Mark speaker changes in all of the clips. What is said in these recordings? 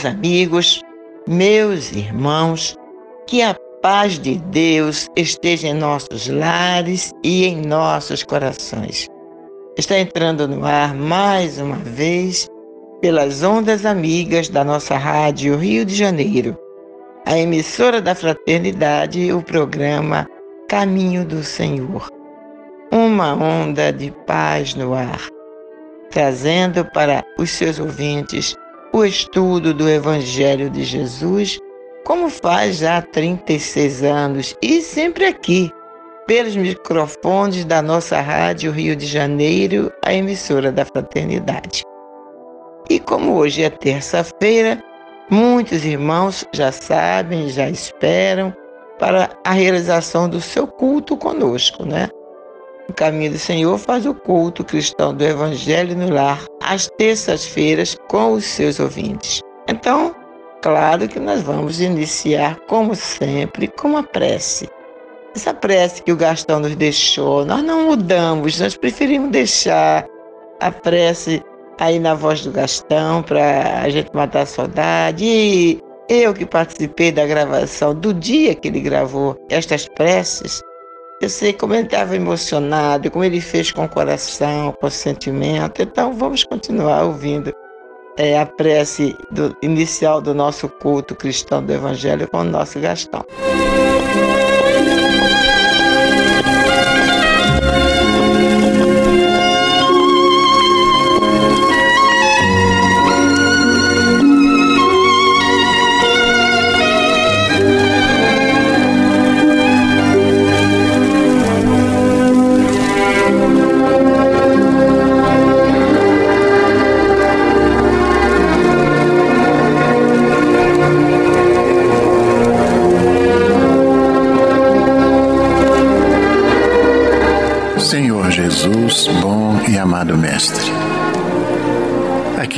Speaker 1: Meus amigos, meus irmãos, que a paz de Deus esteja em nossos lares e em nossos corações. Está entrando no ar mais uma vez pelas ondas amigas da nossa rádio Rio de Janeiro, a emissora da fraternidade, o programa Caminho do Senhor. Uma onda de paz no ar, trazendo para os seus ouvintes o estudo do Evangelho de Jesus, como faz já há 36 anos e sempre aqui, pelos microfones da nossa Rádio Rio de Janeiro, a emissora da Fraternidade. E como hoje é terça-feira, muitos irmãos já sabem, já esperam para a realização do seu culto conosco, né? O Caminho do Senhor faz o culto cristão do Evangelho no lar às terças-feiras com os seus ouvintes. Então, claro que nós vamos iniciar, como sempre, com uma prece. Essa prece que o Gastão nos deixou, nós não mudamos, nós preferimos deixar a prece aí na voz do Gastão para a gente matar a saudade. E eu que participei da gravação do dia que ele gravou estas preces, eu sei como ele estava emocionado, como ele fez com o coração, com o sentimento. Então vamos continuar ouvindo é, a prece do, inicial do nosso culto cristão do Evangelho com o nosso Gastão.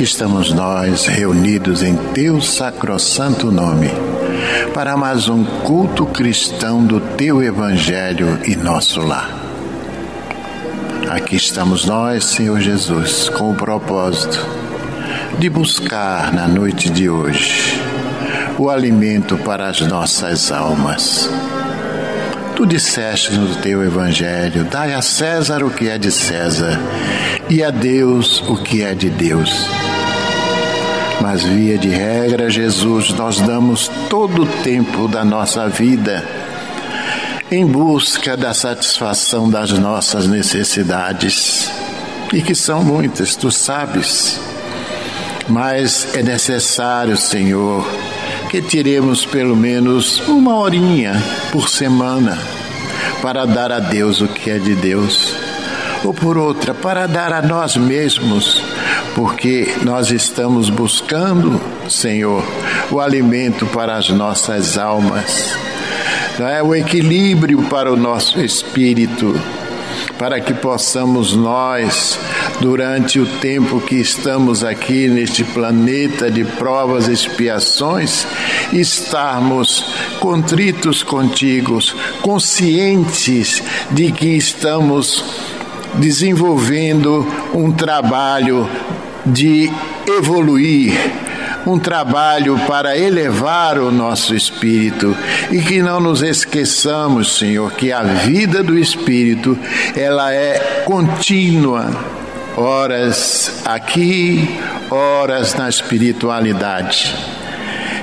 Speaker 2: Estamos nós reunidos em Teu sacrossanto nome para mais um culto cristão do Teu Evangelho e nosso lar. Aqui estamos nós, Senhor Jesus, com o propósito de buscar na noite de hoje o alimento para as nossas almas. Tu disseste no teu evangelho: dai a César o que é de César e a Deus o que é de Deus. Mas, via de regra, Jesus, nós damos todo o tempo da nossa vida em busca da satisfação das nossas necessidades, e que são muitas, tu sabes. Mas é necessário, Senhor, que tiremos pelo menos uma horinha por semana para dar a Deus o que é de Deus, ou por outra, para dar a nós mesmos porque nós estamos buscando, Senhor, o alimento para as nossas almas, não é? O equilíbrio para o nosso espírito, para que possamos nós, durante o tempo que estamos aqui neste planeta de provas e expiações, estarmos contritos contigo, conscientes de que estamos desenvolvendo um trabalho de evoluir, um trabalho para elevar o nosso espírito e que não nos esqueçamos, Senhor, que a vida do espírito ela é contínua, horas aqui, horas na espiritualidade.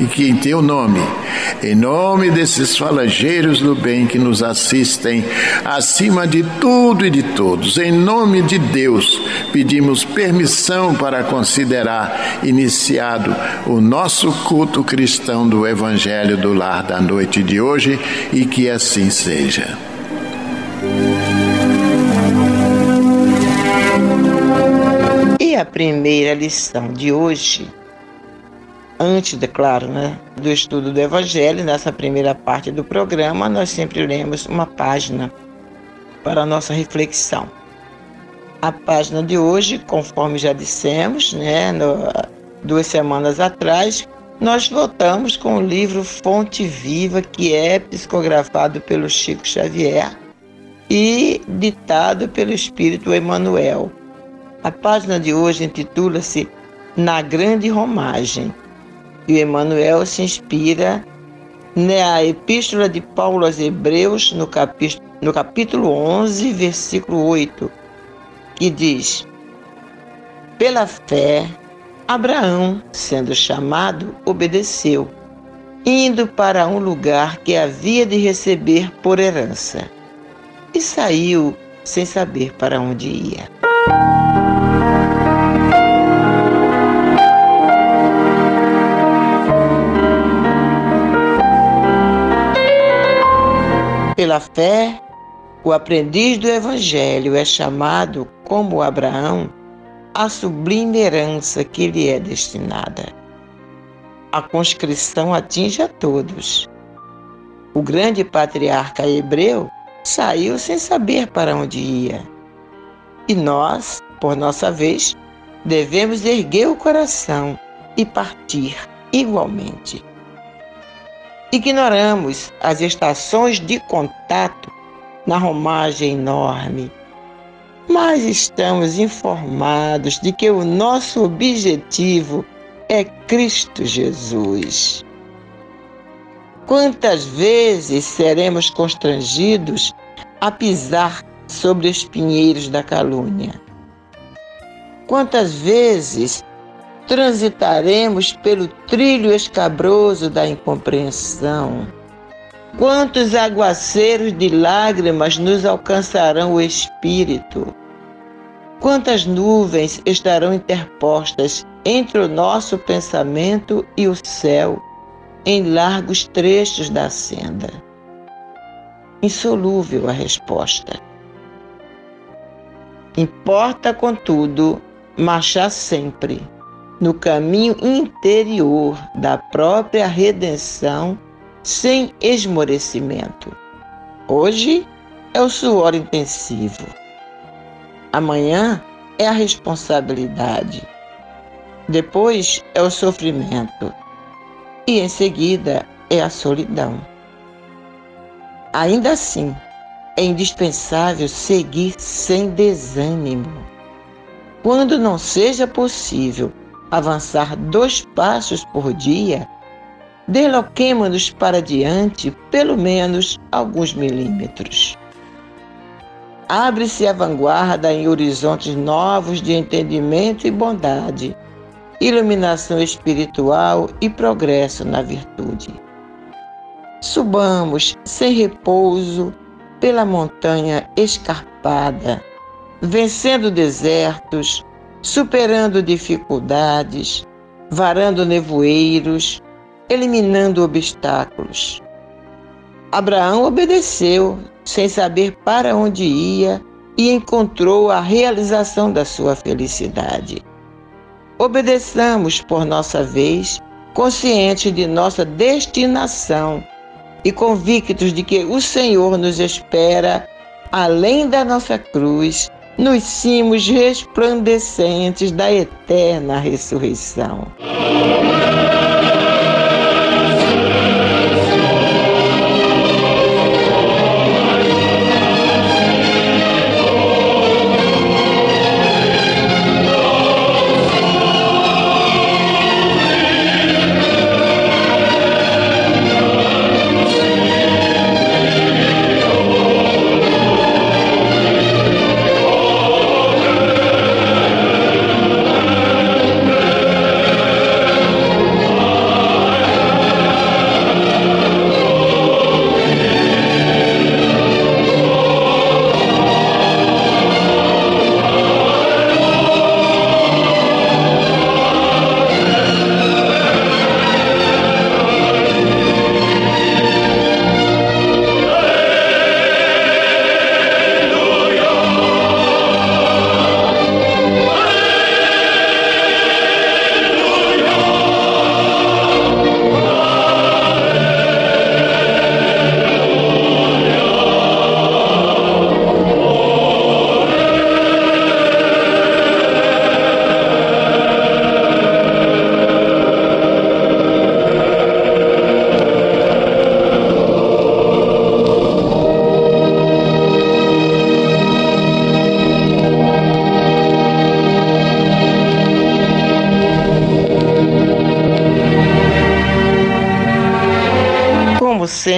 Speaker 2: e que em teu nome, em nome desses falangeiros do bem que nos assistem, acima de tudo e de todos, em nome de Deus, pedimos permissão para considerar iniciado o nosso culto cristão do Evangelho do Lar da noite de hoje e que assim seja.
Speaker 1: E a primeira lição de hoje antes, de claro, né, do estudo do Evangelho, nessa primeira parte do programa, nós sempre lemos uma página para a nossa reflexão. A página de hoje, conforme já dissemos, né, no, duas semanas atrás, nós voltamos com o livro Fonte Viva, que é psicografado pelo Chico Xavier e ditado pelo Espírito Emmanuel. A página de hoje intitula-se Na Grande Romagem e Emmanuel se inspira na Epístola de Paulo aos Hebreus, no capítulo, no capítulo 11, versículo 8, que diz: Pela fé, Abraão, sendo chamado, obedeceu, indo para um lugar que havia de receber por herança, e saiu sem saber para onde ia. Pela fé, o aprendiz do Evangelho é chamado, como Abraão, à sublime herança que lhe é destinada. A conscrição atinge a todos. O grande patriarca hebreu saiu sem saber para onde ia. E nós, por nossa vez, devemos erguer o coração e partir igualmente. Ignoramos as estações de contato na romagem enorme, mas estamos informados de que o nosso objetivo é Cristo Jesus. Quantas vezes seremos constrangidos a pisar sobre os pinheiros da calúnia? Quantas vezes transitaremos pelo trilho escabroso da incompreensão. Quantos aguaceiros de lágrimas nos alcançarão o espírito? Quantas nuvens estarão interpostas entre o nosso pensamento e o céu, em largos trechos da senda? Insolúvel a resposta. Importa, contudo, marchar sempre no caminho interior da própria redenção sem esmorecimento. Hoje é o suor intensivo. Amanhã é a responsabilidade. Depois é o sofrimento. E em seguida é a solidão. Ainda assim, é indispensável seguir sem desânimo. Quando não seja possível avançar dois passos por dia, desloquemos-nos para diante pelo menos alguns milímetros. Abre-se a vanguarda em horizontes novos de entendimento e bondade, iluminação espiritual e progresso na virtude. Subamos sem repouso pela montanha escarpada, vencendo desertos, superando dificuldades, varando nevoeiros, eliminando obstáculos. Abraão obedeceu, sem saber para onde ia, e encontrou a realização da sua felicidade. Obedeçamos por nossa vez, consciente de nossa destinação, e convictos de que o Senhor nos espera além da nossa cruz, nos cimos resplandecentes da eterna ressurreição.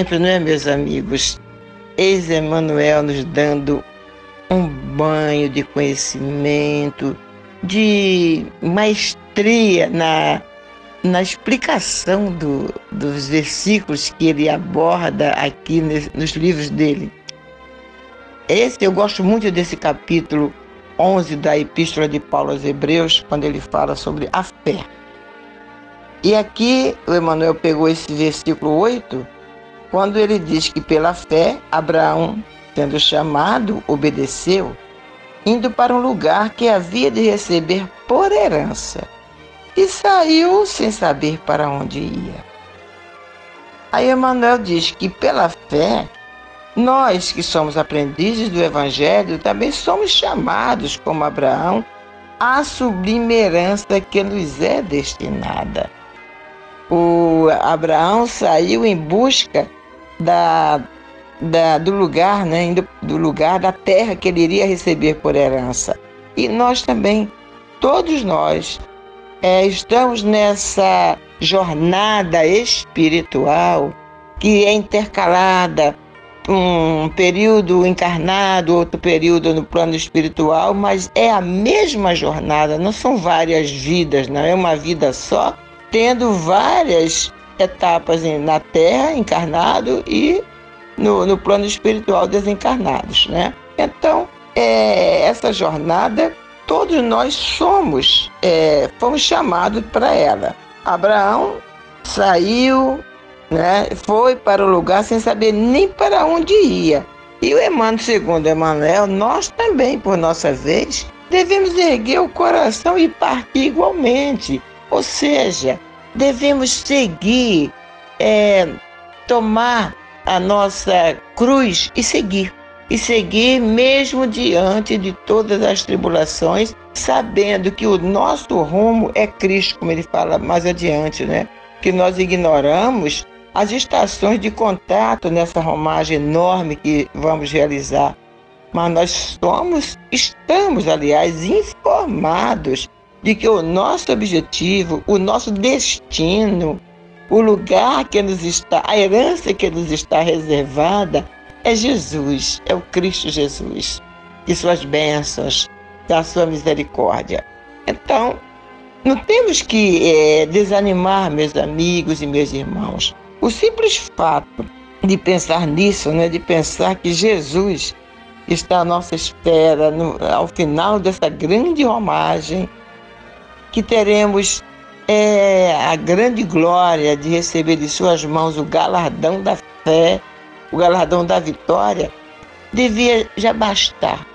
Speaker 1: Sempre, não é, meus amigos? Eis Emmanuel nos dando um banho de conhecimento, de maestria na, na explicação do, dos versículos que ele aborda aqui nos livros dele. Esse eu gosto muito desse capítulo 11 da Epístola de Paulo aos Hebreus, quando ele fala sobre a fé. E aqui o Emmanuel pegou esse versículo 8 quando ele diz que pela fé Abraão, sendo chamado, obedeceu, indo para um lugar que havia de receber por herança, e saiu sem saber para onde ia. Aí Emmanuel diz que pela fé, nós que somos aprendizes do Evangelho também somos chamados, como Abraão, à sublime herança que nos é destinada. O Abraão saiu em busca da, da, do lugar, né, do lugar da terra que ele iria receber por herança. E nós também, todos nós, é, estamos nessa jornada espiritual que é intercalada um período encarnado, outro período no plano espiritual, mas é a mesma jornada, não são várias vidas, não é uma vida só, tendo várias etapas na Terra, encarnado, e no, no plano espiritual, desencarnados. Né? Então, é, essa jornada, todos nós somos, é, fomos chamados para ela. Abraão saiu, né, foi para o lugar sem saber nem para onde ia. E o Emmanuel, segundo Emmanuel, nós também, por nossa vez, devemos erguer o coração e partir igualmente. Ou seja, devemos seguir, é, tomar a nossa cruz e seguir. E seguir mesmo diante de todas as tribulações, sabendo que o nosso rumo é Cristo, como ele fala mais adiante, né? Que nós ignoramos as estações de contato nessa romagem enorme que vamos realizar. Mas nós somos, estamos, aliás, informados de que o nosso objetivo, o nosso destino, o lugar que nos está, a herança que nos está reservada é Jesus, é o Cristo Jesus e suas bênçãos, da sua misericórdia. Então, não temos que é, desanimar, meus amigos e meus irmãos. O simples fato de pensar nisso, né, de pensar que Jesus está à nossa espera no, ao final dessa grande romagem que teremos é, a grande glória de receber de Suas mãos o galardão da fé, o galardão da vitória, devia já bastar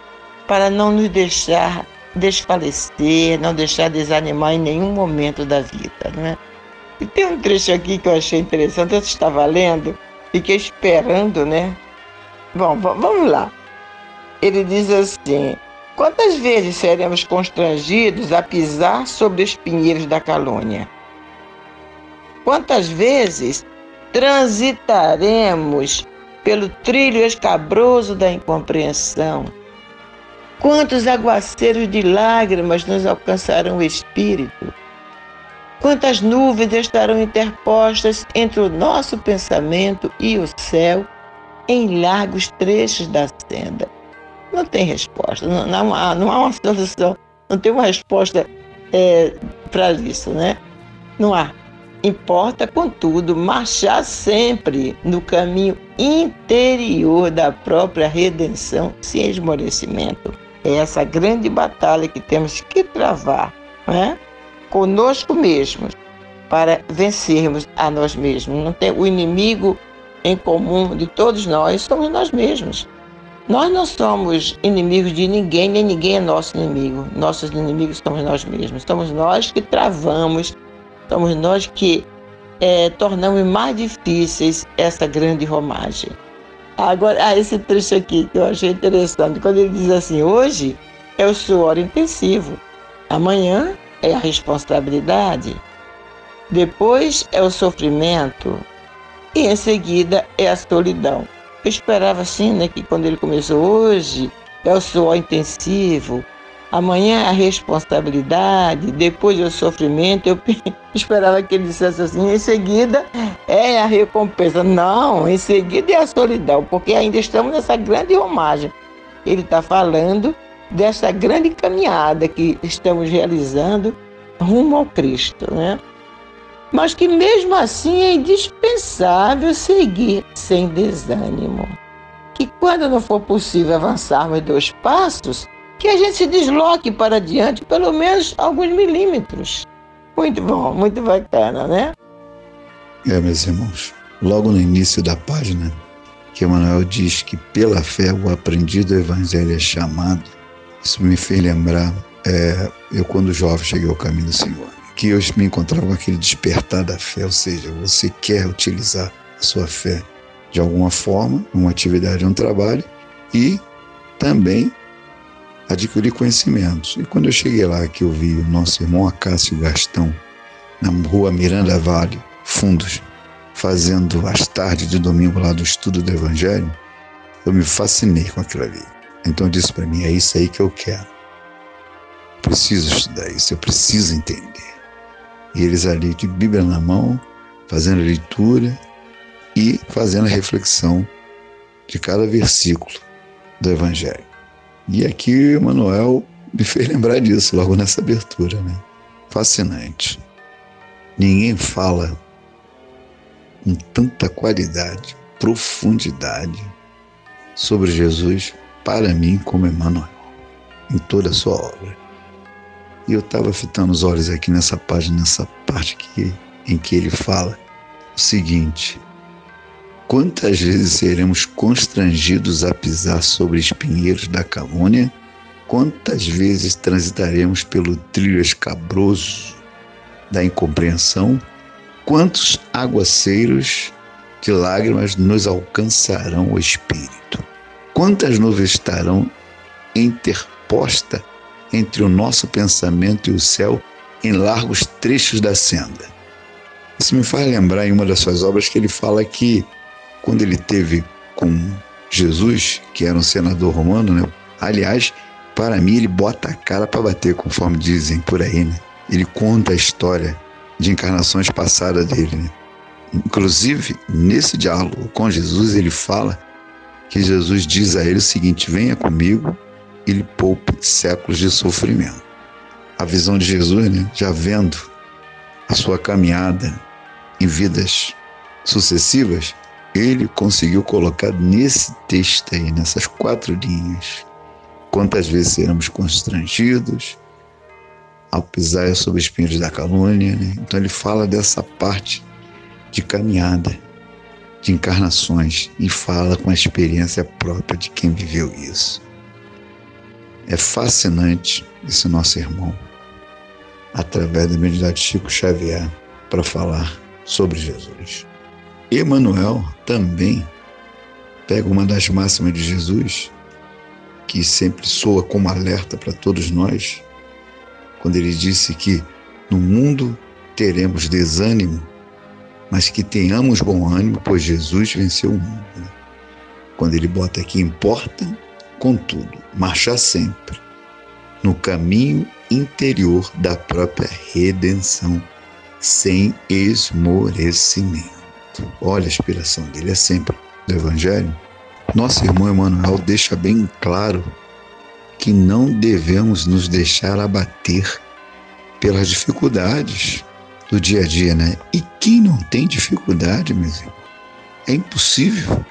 Speaker 1: para não nos deixar desfalecer, não deixar desanimar em nenhum momento da vida. Né? E tem um trecho aqui que eu achei interessante, eu estava lendo, fiquei esperando, né? Bom, vamos lá. Ele diz assim: Quantas vezes seremos constrangidos a pisar sobre os pinheiros da calúnia? Quantas vezes transitaremos pelo trilho escabroso da incompreensão? Quantos aguaceiros de lágrimas nos alcançarão o espírito? Quantas nuvens estarão interpostas entre o nosso pensamento e o céu em largos trechos da senda? Não tem resposta, não, não, há, não há uma solução, não tem uma resposta é, para isso, né? Não há. Importa, contudo, marchar sempre no caminho interior da própria redenção sem esmorecimento. É essa grande batalha que temos que travar, né? conosco mesmos, para vencermos a nós mesmos. Não tem o inimigo em comum de todos nós somos nós mesmos. Nós não somos inimigos de ninguém, nem ninguém é nosso inimigo. Nossos inimigos somos nós mesmos. Somos nós que travamos, somos nós que é, tornamos mais difíceis essa grande romagem. Agora, ah, esse trecho aqui que eu achei interessante, quando ele diz assim: hoje é o suor intensivo, amanhã é a responsabilidade, depois é o sofrimento e em seguida é a solidão. Eu esperava assim, né, que quando ele começou hoje é o suor intensivo, amanhã é a responsabilidade, depois é o sofrimento. Eu esperava que ele dissesse assim, em seguida é a recompensa. Não, em seguida é a solidão, porque ainda estamos nessa grande romagem. Ele está falando dessa grande caminhada que estamos realizando rumo ao Cristo, né? Mas que mesmo assim é indispensável seguir sem desânimo. Que quando não for possível avançarmos dois passos, que a gente se desloque para diante pelo menos alguns milímetros. Muito bom, muito bacana, né?
Speaker 3: É, meus irmãos, logo no início da página, que Emmanuel diz que pela fé o aprendido evangelho é chamado, isso me fez lembrar, é, eu quando jovem cheguei ao caminho do Senhor, que eu me encontrava com aquele despertar da fé, ou seja, você quer utilizar a sua fé de alguma forma, uma atividade, um trabalho, e também adquirir conhecimentos. E quando eu cheguei lá, que eu vi o nosso irmão Acácio Gastão, na rua Miranda Vale, Fundos, fazendo as tardes de domingo lá do estudo do Evangelho, eu me fascinei com aquilo ali. Então eu disse para mim: é isso aí que eu quero. Eu preciso estudar isso, eu preciso entender. E eles ali de Bíblia na mão, fazendo a leitura e fazendo a reflexão de cada versículo do Evangelho. E aqui o Manuel me fez lembrar disso logo nessa abertura, né? Fascinante. Ninguém fala com tanta qualidade, profundidade sobre Jesus para mim como Emmanuel, em toda a sua obra. E eu estava fitando os olhos aqui nessa página, nessa parte que, em que ele fala o seguinte: Quantas vezes seremos constrangidos a pisar sobre espinheiros da calúnia? Quantas vezes transitaremos pelo trilho escabroso da incompreensão? Quantos aguaceiros de lágrimas nos alcançarão o espírito? Quantas nuvens estarão interpostas entre o nosso pensamento e o céu em largos trechos da senda? Isso me faz lembrar em uma das suas obras que ele fala que quando ele teve com Jesus, que era um senador romano, né? Aliás, para mim ele bota a cara para bater, conforme dizem por aí, né? Ele conta a história de encarnações passadas dele, né? Inclusive, nesse diálogo com Jesus, ele fala que Jesus diz a ele o seguinte: venha comigo e lhe poupe séculos de sofrimento. A visão de Jesus, né, já vendo a sua caminhada em vidas sucessivas, ele conseguiu colocar nesse texto aí, nessas quatro linhas, quantas vezes seremos constrangidos ao pisar sobre espinhos da calúnia. Né? Então ele fala dessa parte de caminhada de encarnações e fala com a experiência própria de quem viveu isso. É fascinante esse nosso irmão, através da mediunidade de Chico Xavier, para falar sobre Jesus. Emanuel também pega uma das máximas de Jesus, que sempre soa como alerta para todos nós, quando ele disse que no mundo teremos desânimo, mas que tenhamos bom ânimo, pois Jesus venceu o mundo. Né? Quando ele bota aqui, importa, contudo, marchar sempre no caminho interior da própria redenção, sem esmorecimento. Olha a inspiração dele, é sempre do Evangelho. Nosso irmão Emmanuel deixa bem claro que não devemos nos deixar abater pelas dificuldades do dia a dia, né? E quem não tem dificuldade, meus irmãos? É impossível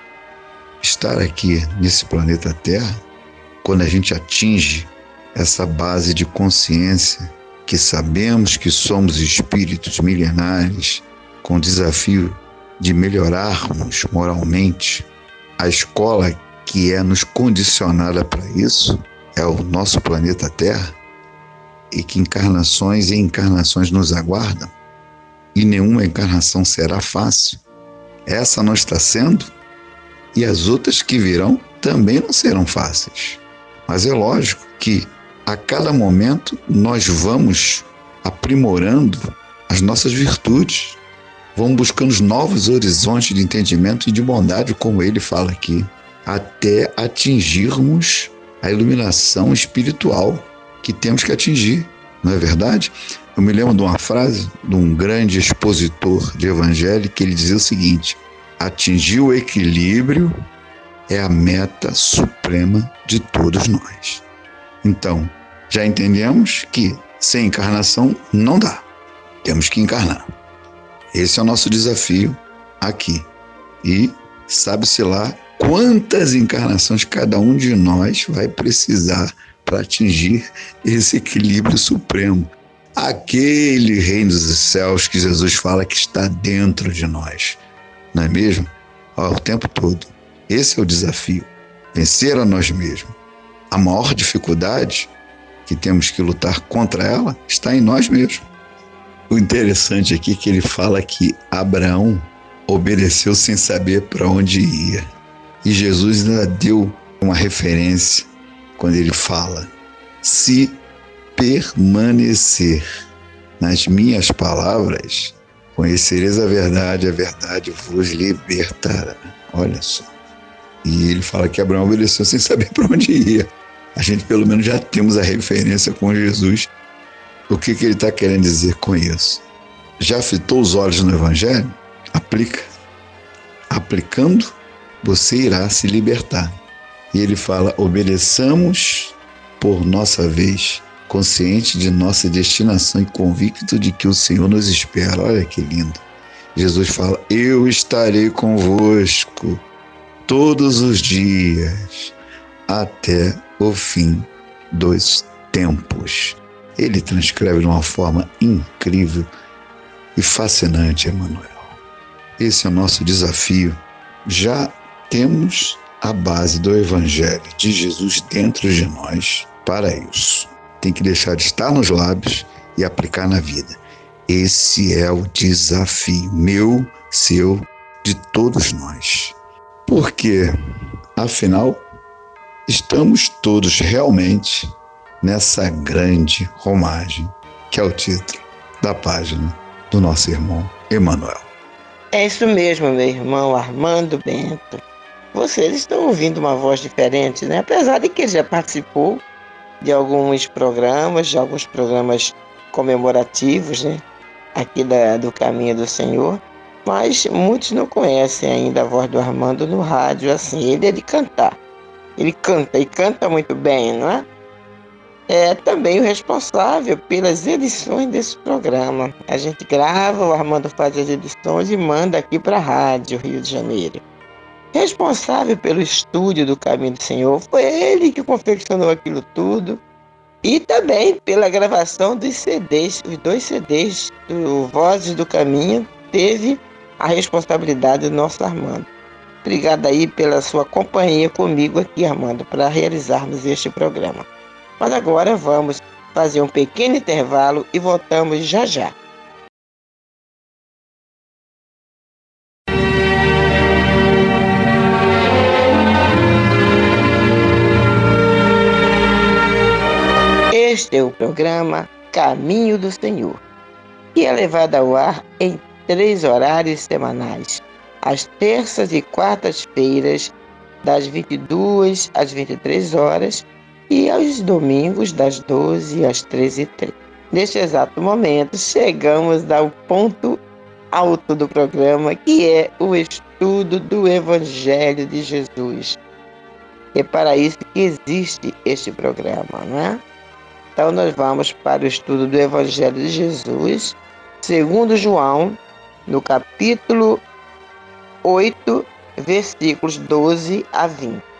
Speaker 3: estar aqui nesse planeta Terra quando a gente atinge essa base de consciência que sabemos que somos espíritos milenares com o desafio de melhorarmos moralmente. A escola que é nos condicionada para isso é o nosso planeta Terra e que encarnações e encarnações nos aguardam e nenhuma encarnação será fácil. Essa não está sendo e as outras que virão também não serão fáceis. Mas é lógico que a cada momento nós vamos aprimorando as nossas virtudes, vamos buscando novos horizontes de entendimento e de bondade, como ele fala aqui, até atingirmos a iluminação espiritual que temos que atingir, não é verdade? Eu me lembro de uma frase de um grande expositor de evangelho que ele dizia o seguinte: atingir o equilíbrio é a meta suprema de todos nós. Então, já entendemos que sem encarnação não dá. Temos que encarnar. Esse é o nosso desafio aqui. E sabe-se lá quantas encarnações cada um de nós vai precisar para atingir esse equilíbrio supremo. Aquele reino dos céus que Jesus fala que está dentro de nós. Não é mesmo? Ó, o tempo todo. Esse é o desafio. Vencer a nós mesmos. A maior dificuldade que temos que lutar contra ela está em nós mesmos. O interessante aqui é que ele fala que Abraão obedeceu sem saber para onde ia. E Jesus ainda deu uma referência quando ele fala: se permanecer nas minhas palavras, conhecereis a verdade, a verdade vos libertará. Olha só. E ele fala que Abraão obedeceu sem saber para onde ia a gente pelo menos já temos a referência com Jesus. O que, que ele está querendo dizer com isso? Já fitou os olhos no Evangelho? Aplica. Aplicando, você irá se libertar. E ele fala: obedeçamos por nossa vez, consciente de nossa destinação e convicto de que o Senhor nos espera. Olha que lindo. Jesus fala: Eu estarei convosco todos os dias até o fim dos tempos. Ele transcreve de uma forma incrível e fascinante, Emmanuel. Esse é o nosso desafio. Já temos a base do Evangelho de Jesus dentro de nós para isso. Tem que deixar de estar nos lábios e aplicar na vida. Esse é o desafio meu, seu, de todos nós. Porque, afinal, estamos todos realmente nessa grande romagem, que é o título da página do nosso irmão Emanuel.
Speaker 1: É isso mesmo, meu irmão Armando Bento. Vocês estão ouvindo uma voz diferente, né? Apesar de que ele já participou de alguns programas, de alguns programas comemorativos, né? Aqui da, do Caminho do Senhor. Mas muitos não conhecem ainda a voz do Armando no rádio, assim. Ele é de cantar. Ele canta e canta muito bem, não é? É também o responsável pelas edições desse programa. A gente grava, o Armando faz as edições e manda aqui para a Rádio Rio de Janeiro. Responsável pelo estúdio do Caminho do Senhor, foi ele que confeccionou aquilo tudo. E também pela gravação dos CDs, os dois CDs do Vozes do Caminho, teve a responsabilidade do nosso Armando. Obrigado aí pela sua companhia comigo aqui, Armando, para realizarmos este programa. Mas agora vamos fazer um pequeno intervalo e voltamos já já. Este é o programa Caminho do Senhor, que é levado ao ar em três horários semanais, às terças e quartas-feiras, das 22 às 23 horas, e aos domingos, das 12 às 13h30. Neste exato momento, chegamos ao ponto alto do programa, que é o estudo do Evangelho de Jesus. É para isso que existe este programa, não é? Então nós vamos para o estudo do Evangelho de Jesus, segundo João, no capítulo 8, versículos 12 a 20.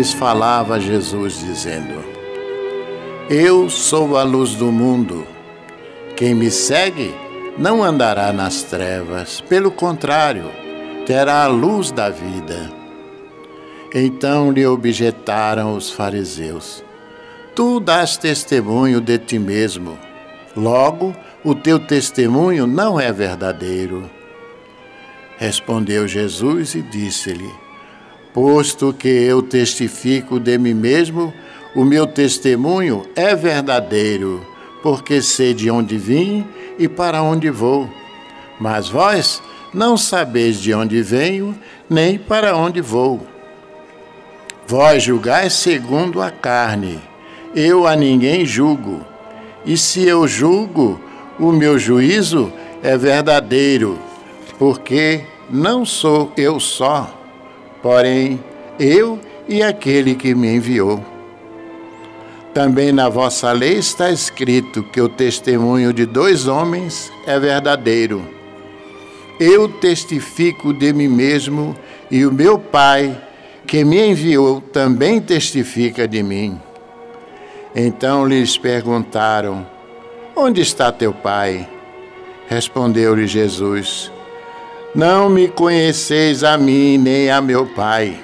Speaker 2: Lhes falava Jesus, dizendo: Eu sou a luz do mundo. Quem me segue não andará nas trevas, pelo contrário, terá a luz da vida. Então lhe objetaram os fariseus: Tu dás testemunho de ti mesmo, logo o teu testemunho não é verdadeiro. Respondeu Jesus e disse-lhe: Posto que eu testifico de mim mesmo, o meu testemunho é verdadeiro, porque sei de onde vim e para onde vou. Mas vós não sabeis de onde venho, nem para onde vou. Vós julgais segundo a carne, eu a ninguém julgo. E se eu julgo, o meu juízo é verdadeiro, porque não sou eu só porém eu e aquele que me enviou. Também na vossa lei está escrito que o testemunho de dois homens é verdadeiro. Eu testifico de mim mesmo e o meu Pai, que me enviou, também testifica de mim. Então lhes perguntaram: Onde está teu Pai? Respondeu-lhe Jesus: não me conheceis a mim nem a meu Pai.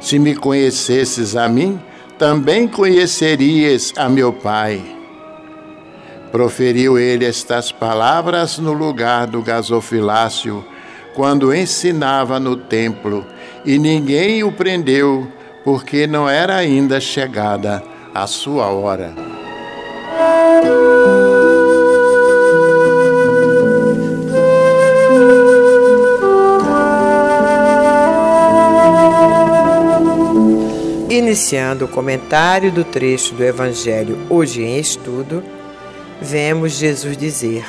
Speaker 2: Se me conhecesses a mim, também conhecerias a meu Pai. Proferiu ele estas palavras no lugar do gasofilácio, quando ensinava no templo, e ninguém o prendeu, porque não era ainda chegada a sua hora.
Speaker 1: Iniciando o comentário do trecho do Evangelho hoje em estudo, vemos Jesus dizer: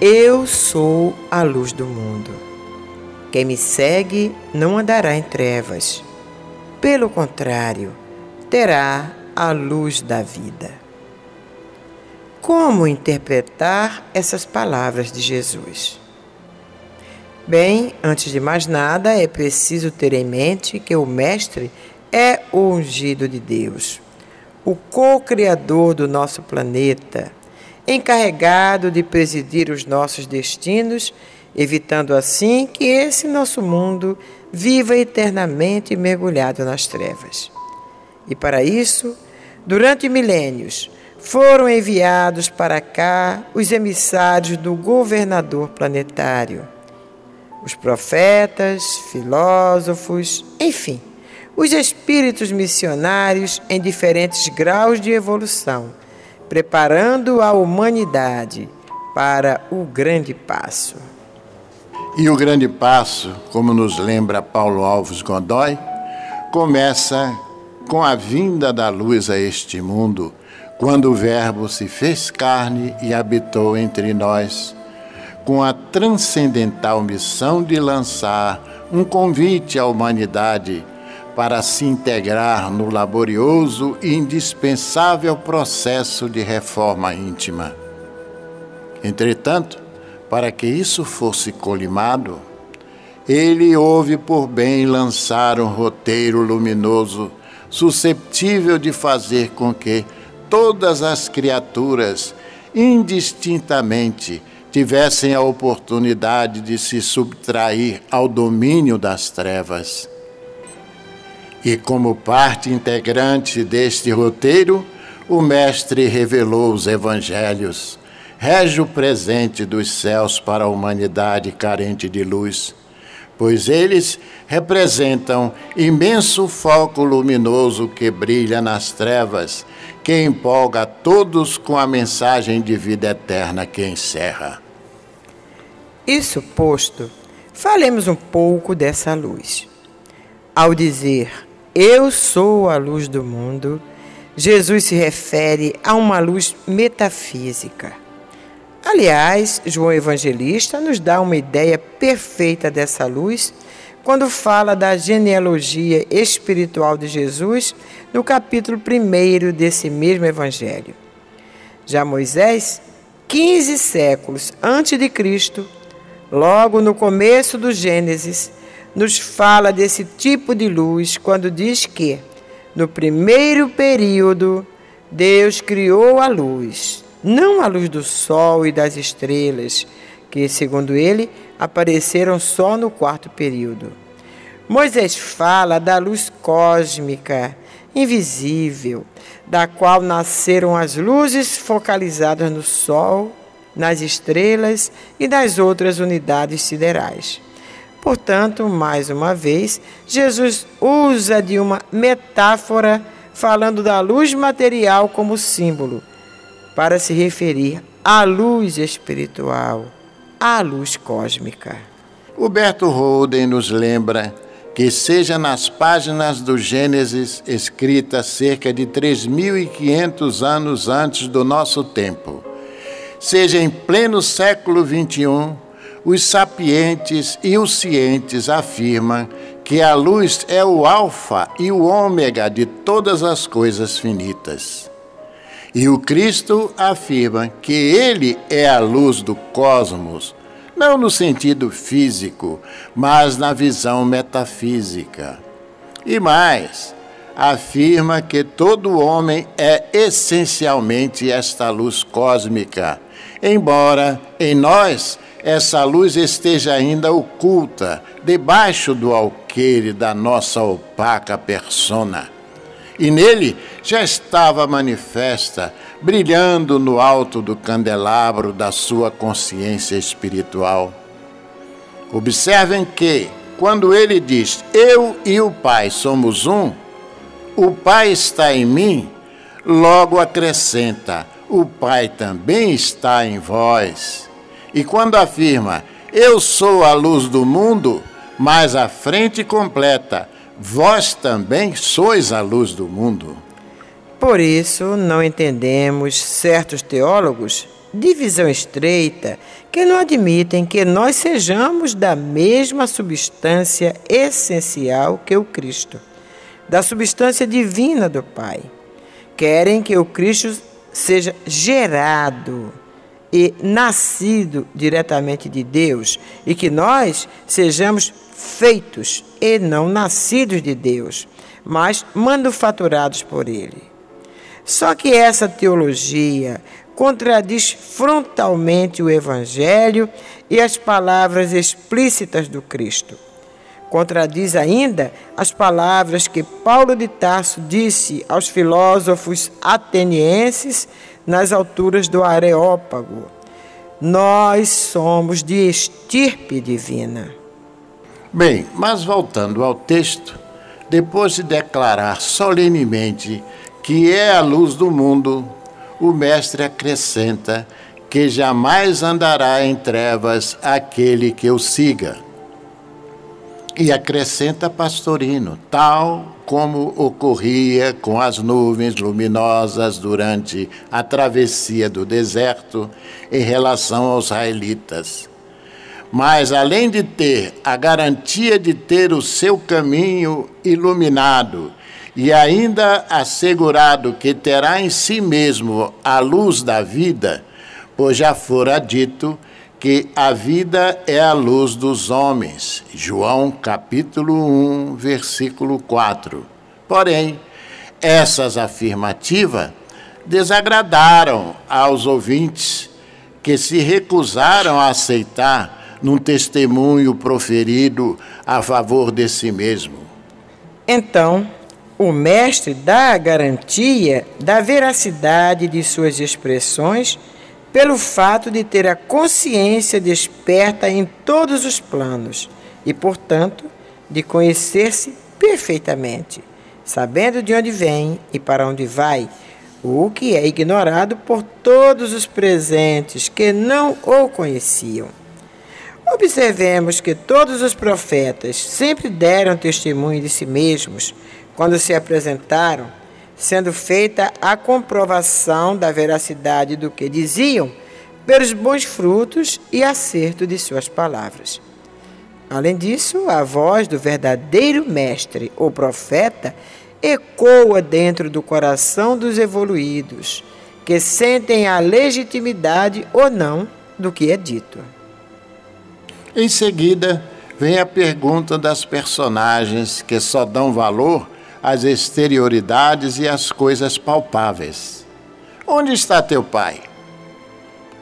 Speaker 1: Eu sou a luz do mundo. Quem me segue não andará em trevas. Pelo contrário, terá a luz da vida. Como interpretar essas palavras de Jesus? Bem, antes de mais nada, é preciso ter em mente que o Mestre é o ungido de Deus, o co-criador do nosso planeta, encarregado de presidir os nossos destinos, evitando assim que esse nosso mundo viva eternamente mergulhado nas trevas. E para isso, durante milênios, foram enviados para cá os emissários do governador planetário, os profetas, filósofos, enfim, os espíritos missionários em diferentes graus de evolução, preparando a humanidade para o grande passo.
Speaker 2: E o grande passo, como nos lembra Paulo Alves Godoy, começa com a vinda da luz a este mundo, quando o Verbo se fez carne e habitou entre nós, com a transcendental missão de lançar um convite à humanidade para se integrar no laborioso e indispensável processo de reforma íntima. Entretanto, para que isso fosse colimado, ele houve por bem lançar um roteiro luminoso susceptível de fazer com que todas as criaturas, indistintamente, tivessem a oportunidade de se subtrair ao domínio das trevas. E como parte integrante deste roteiro, o Mestre revelou os Evangelhos, rege o presente dos céus para a humanidade carente de luz, pois eles representam imenso foco luminoso que brilha nas trevas, que empolga todos com a mensagem de vida eterna que encerra.
Speaker 4: Isso posto, falemos um pouco dessa luz. Ao dizer eu sou a luz do mundo, Jesus se refere a uma luz metafísica Aliás, João Evangelista nos dá uma ideia perfeita dessa luz quando fala da genealogia espiritual de Jesus no capítulo 1 desse mesmo Evangelho. Já Moisés, 15 séculos antes de Cristo, logo no começo do Gênesis, nos fala desse tipo de luz quando diz que, no primeiro período, Deus criou a luz não a luz do sol e das estrelas, que, segundo ele, apareceram só no quarto período. Moisés fala da luz cósmica, invisível, da qual nasceram as luzes focalizadas no sol, nas estrelas e nas outras unidades siderais. Portanto, mais uma vez, Jesus usa de uma metáfora falando da luz material como símbolo para se referir à luz espiritual, à luz cósmica.
Speaker 2: Huberto Holden nos lembra que seja nas páginas do Gênesis escritas cerca de 3.500 anos antes do nosso tempo, seja em pleno século XXI, os sapientes e os cientes afirmam que a luz é o alfa e o ômega de todas as coisas finitas. E o Cristo afirma que ele é a luz do cosmos, não no sentido físico, mas na visão metafísica. E mais, afirma que todo homem é essencialmente esta luz cósmica, embora em nós essa luz esteja ainda oculta, debaixo do alqueire da nossa opaca persona e nele já estava manifesta, brilhando no alto do candelabro da sua consciência espiritual. Observem que, quando ele diz: Eu e o Pai somos um, o Pai está em mim, logo acrescenta: O Pai também está em vós. E quando afirma: Eu sou a luz do mundo, mais à frente completa: Vós também sois a luz do mundo.
Speaker 4: Por isso, não entendemos certos teólogos de visão estreita que não admitem que nós sejamos da mesma substância essencial que o Cristo, da substância divina do Pai. Querem que o Cristo seja gerado e nascido diretamente de Deus e que nós sejamos feitos e não nascidos de Deus, mas manufaturados por Ele. Só que essa teologia contradiz frontalmente o Evangelho e as palavras explícitas do Cristo. Contradiz ainda as palavras que Paulo de Tarso disse aos filósofos atenienses nas alturas do Areópago: Nós somos de estirpe divina.
Speaker 2: Bem, mas voltando ao texto, depois de declarar solenemente que é a luz do mundo, o Mestre acrescenta que jamais andará em trevas aquele que o siga. E acrescenta Pastorino, tal como ocorria com as nuvens luminosas durante a travessia do deserto em relação aos israelitas. Mas além de ter a garantia de ter o seu caminho iluminado e ainda assegurado que terá em si mesmo a luz da vida, pois já fora dito que a vida é a luz dos homens. João capítulo 1, versículo 4. Porém, essas afirmativas desagradaram aos ouvintes que se recusaram a aceitar num testemunho proferido a favor de si mesmo.
Speaker 4: Então, o mestre dá a garantia da veracidade de suas expressões pelo fato de ter a consciência desperta em todos os planos e, portanto, de conhecer-se perfeitamente, sabendo de onde vem e para onde vai, o que é ignorado por todos os presentes que não o conheciam. Observemos que todos os profetas sempre deram testemunho de si mesmos quando se apresentaram sendo feita a comprovação da veracidade do que diziam pelos bons frutos e acerto de suas palavras. Além disso, a voz do verdadeiro mestre ou profeta ecoa dentro do coração dos evoluídos, que sentem a legitimidade ou não do que é dito.
Speaker 2: Em seguida, vem a pergunta das personagens que só dão valor as exterioridades e as coisas palpáveis. Onde está teu pai?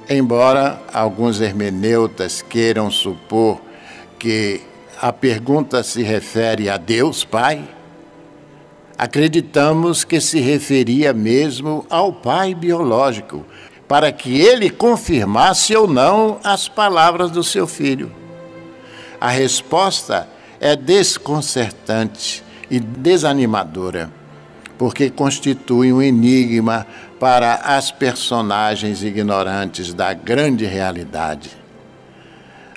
Speaker 2: Embora alguns hermeneutas queiram supor que a pergunta se refere a Deus Pai, acreditamos que se referia mesmo ao pai biológico, para que ele confirmasse ou não as palavras do seu filho. A resposta é desconcertante e desanimadora, porque constitui um enigma para as personagens ignorantes da grande realidade.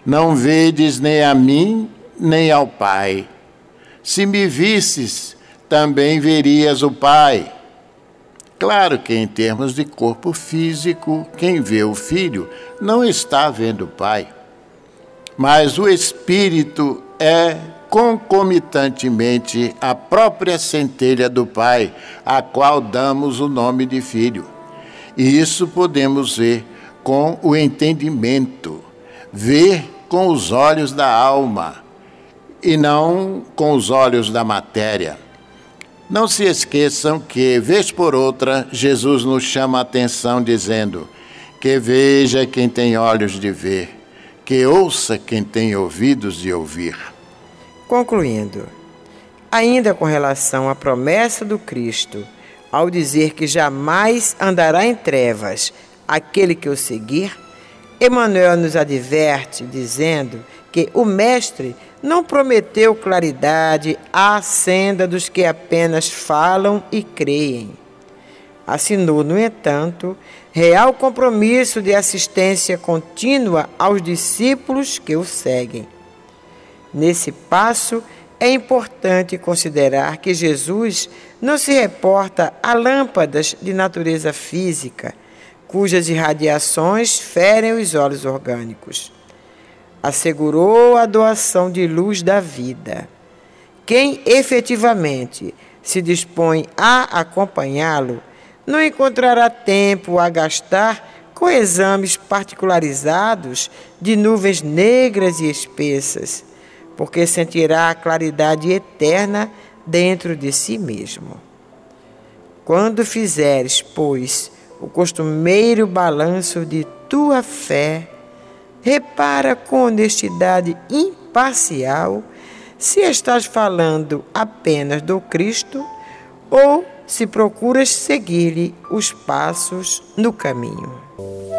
Speaker 2: Não vedes nem a mim, nem ao Pai. Se me visses, também verias o Pai. Claro que, em termos de corpo físico, quem vê o Filho não está vendo o Pai. Mas o Espírito é concomitantemente a própria centelha do Pai, a qual damos o nome de Filho. E isso podemos ver com o entendimento, ver com os olhos da alma e não com os olhos da matéria. Não se esqueçam que, vez por outra, Jesus nos chama a atenção dizendo: que veja quem tem olhos de ver, que ouça quem tem ouvidos de ouvir.
Speaker 4: Concluindo, ainda com relação à promessa do Cristo, ao dizer que jamais andará em trevas aquele que o seguir, Emmanuel nos adverte dizendo que o Mestre não prometeu claridade à senda dos que apenas falam e creem. Assinou, no entanto, real compromisso de assistência contínua aos discípulos que o seguem. Nesse passo, é importante considerar que Jesus não se reporta a lâmpadas de natureza física, cujas irradiações ferem os olhos orgânicos. Assegurou a doação de luz da vida. Quem efetivamente se dispõe a acompanhá-lo não encontrará tempo a gastar com exames particularizados de nuvens negras e espessas porque sentirá a claridade eterna dentro de si mesmo. Quando fizeres, pois, o costumeiro balanço de tua fé, repara com honestidade imparcial se estás falando apenas do Cristo ou se procuras seguir-lhe os passos no caminho.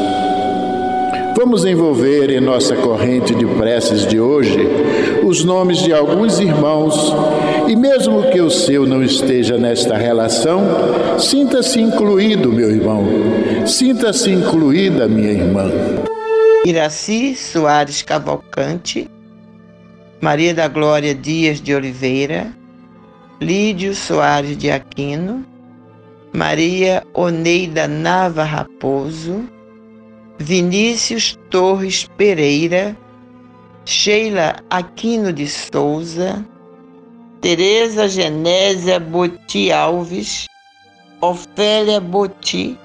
Speaker 2: Vamos envolver em nossa corrente de preces de hoje os nomes de alguns irmãos e, mesmo que o seu não esteja nesta relação, sinta-se incluído, meu irmão, sinta-se incluída, minha irmã.
Speaker 1: Iraci Soares Cavalcante, Maria da Glória Dias de Oliveira, Lídio Soares de Aquino, Maria Oneida Nava Raposo, Vinícius Torres Pereira, Sheila Aquino de Souza, Tereza Genésia Boti Alves, Ofélia Boti,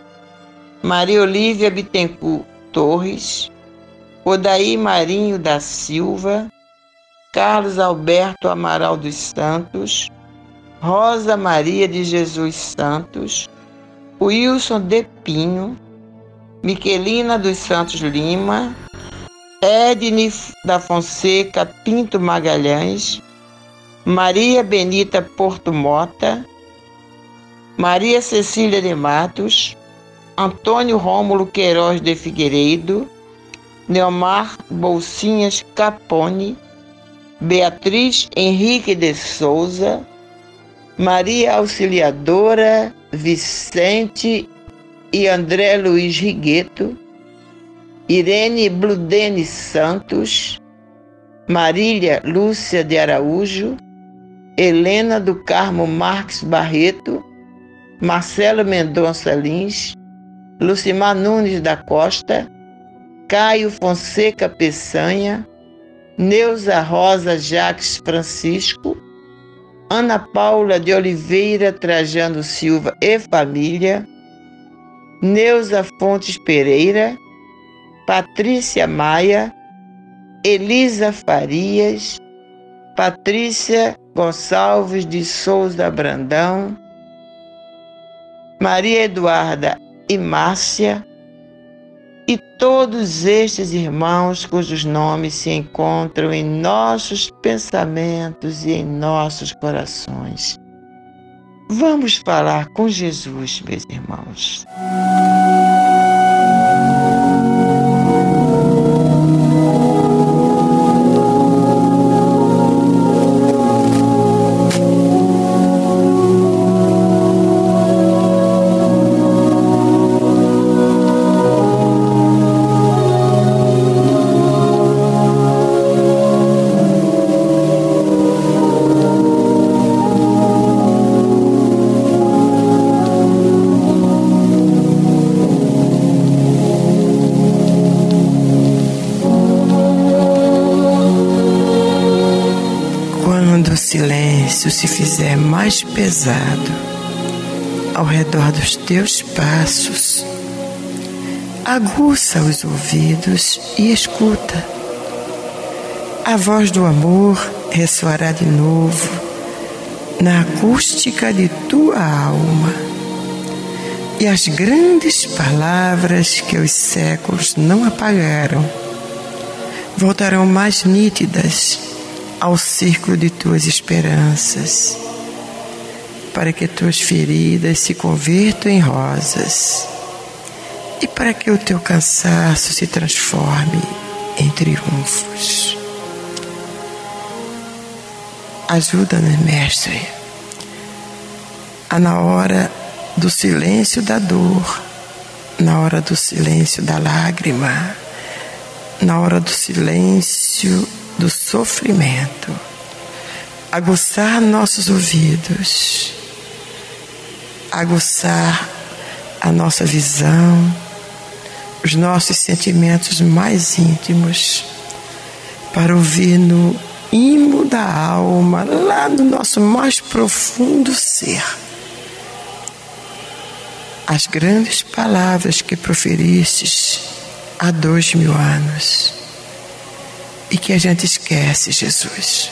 Speaker 1: Maria Olívia Bittencourt Torres, Odaí Marinho da Silva, Carlos Alberto Amaral dos Santos, Rosa Maria de Jesus Santos, Wilson de Pinho, Miquelina dos Santos Lima, Edne da Fonseca Pinto Magalhães, Maria Benita Porto Mota, Maria Cecília de Matos, Antônio Rômulo Queiroz de Figueiredo, Neomar Bolsinhas Capone, Beatriz Henrique de Souza, Maria Auxiliadora Vicente e André Luiz Rigueto, Irene Bludene Santos, Marília Lúcia de Araújo, Helena do Carmo Marques Barreto, Marcelo Mendonça Lins, Lucimar Nunes da Costa, Caio Fonseca Peçanha, Neuza Rosa Jacques Francisco, Ana Paula de Oliveira Trajano Silva e família, Neuza Fontes Pereira, Patrícia Maia, Elisa Farias, Patrícia Gonçalves de Souza Brandão, Maria Eduarda e Márcia, e todos estes irmãos cujos nomes se encontram em nossos pensamentos e em nossos corações. Vamos falar com Jesus, meus irmãos. Mais pesado ao redor dos teus passos, aguça os ouvidos e escuta.
Speaker 4: a voz do amor ressoará de novo na acústica de tua alma. E as grandes palavras que os séculos não apagaram voltarão mais nítidas ao círculo de tuas esperanças, para que tuas feridas se convertam em rosas e para que o teu cansaço se transforme em triunfos. Ajuda-nos, Mestre, a na hora do silêncio da dor, na hora do silêncio da lágrima, na hora do silêncio do sofrimento, aguçar nossos ouvidos, aguçar a nossa visão, os nossos sentimentos mais íntimos, para ouvir no imo da alma, lá no nosso mais profundo ser, as grandes palavras que proferistes há dois mil anos e que a gente esquece, Jesus.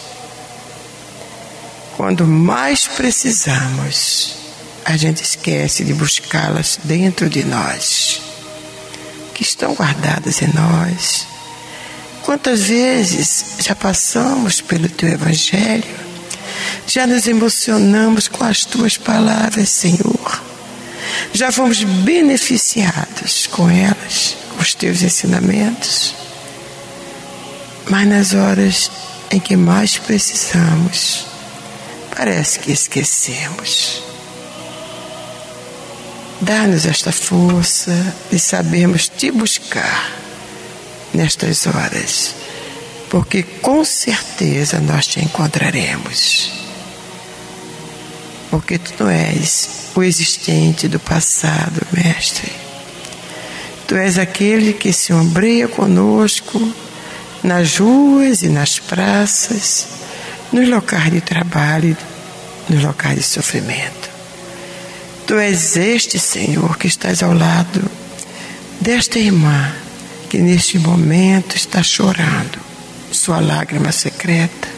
Speaker 4: Quando mais precisamos, a gente esquece de buscá-las dentro de nós, que estão guardadas em nós. Quantas vezes já passamos pelo teu Evangelho, já nos emocionamos com as tuas palavras, Senhor, já fomos beneficiados com elas, com os teus ensinamentos, mas nas horas em que mais precisamos, parece que esquecemos. Dá-nos esta força de sabermos te buscar nestas horas, porque com certeza nós te encontraremos. Porque tu não és o existente do passado, Mestre. Tu és aquele que se ombreia conosco nas ruas e nas praças, nos locais de trabalho, nos locais de sofrimento. Tu és este, Senhor, que estás ao lado desta irmã que neste momento está chorando sua lágrima secreta.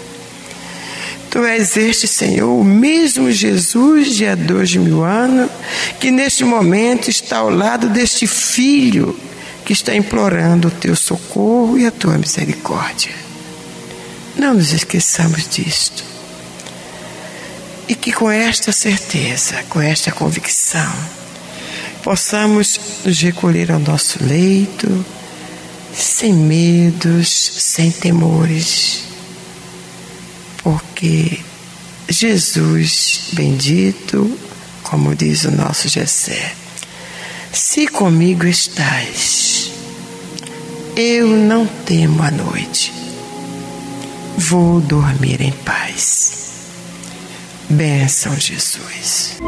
Speaker 4: Tu és este, Senhor, o mesmo Jesus de há dois mil anos, que neste momento está ao lado deste filho que está implorando o teu socorro e a tua misericórdia. Não nos esqueçamos disto e que com esta certeza, com esta convicção, possamos nos recolher ao nosso leito, sem medos, sem temores, porque Jesus bendito, como diz o nosso Jessé, se comigo estás, eu não temo a noite, vou dormir em paz. Benção, Jesus.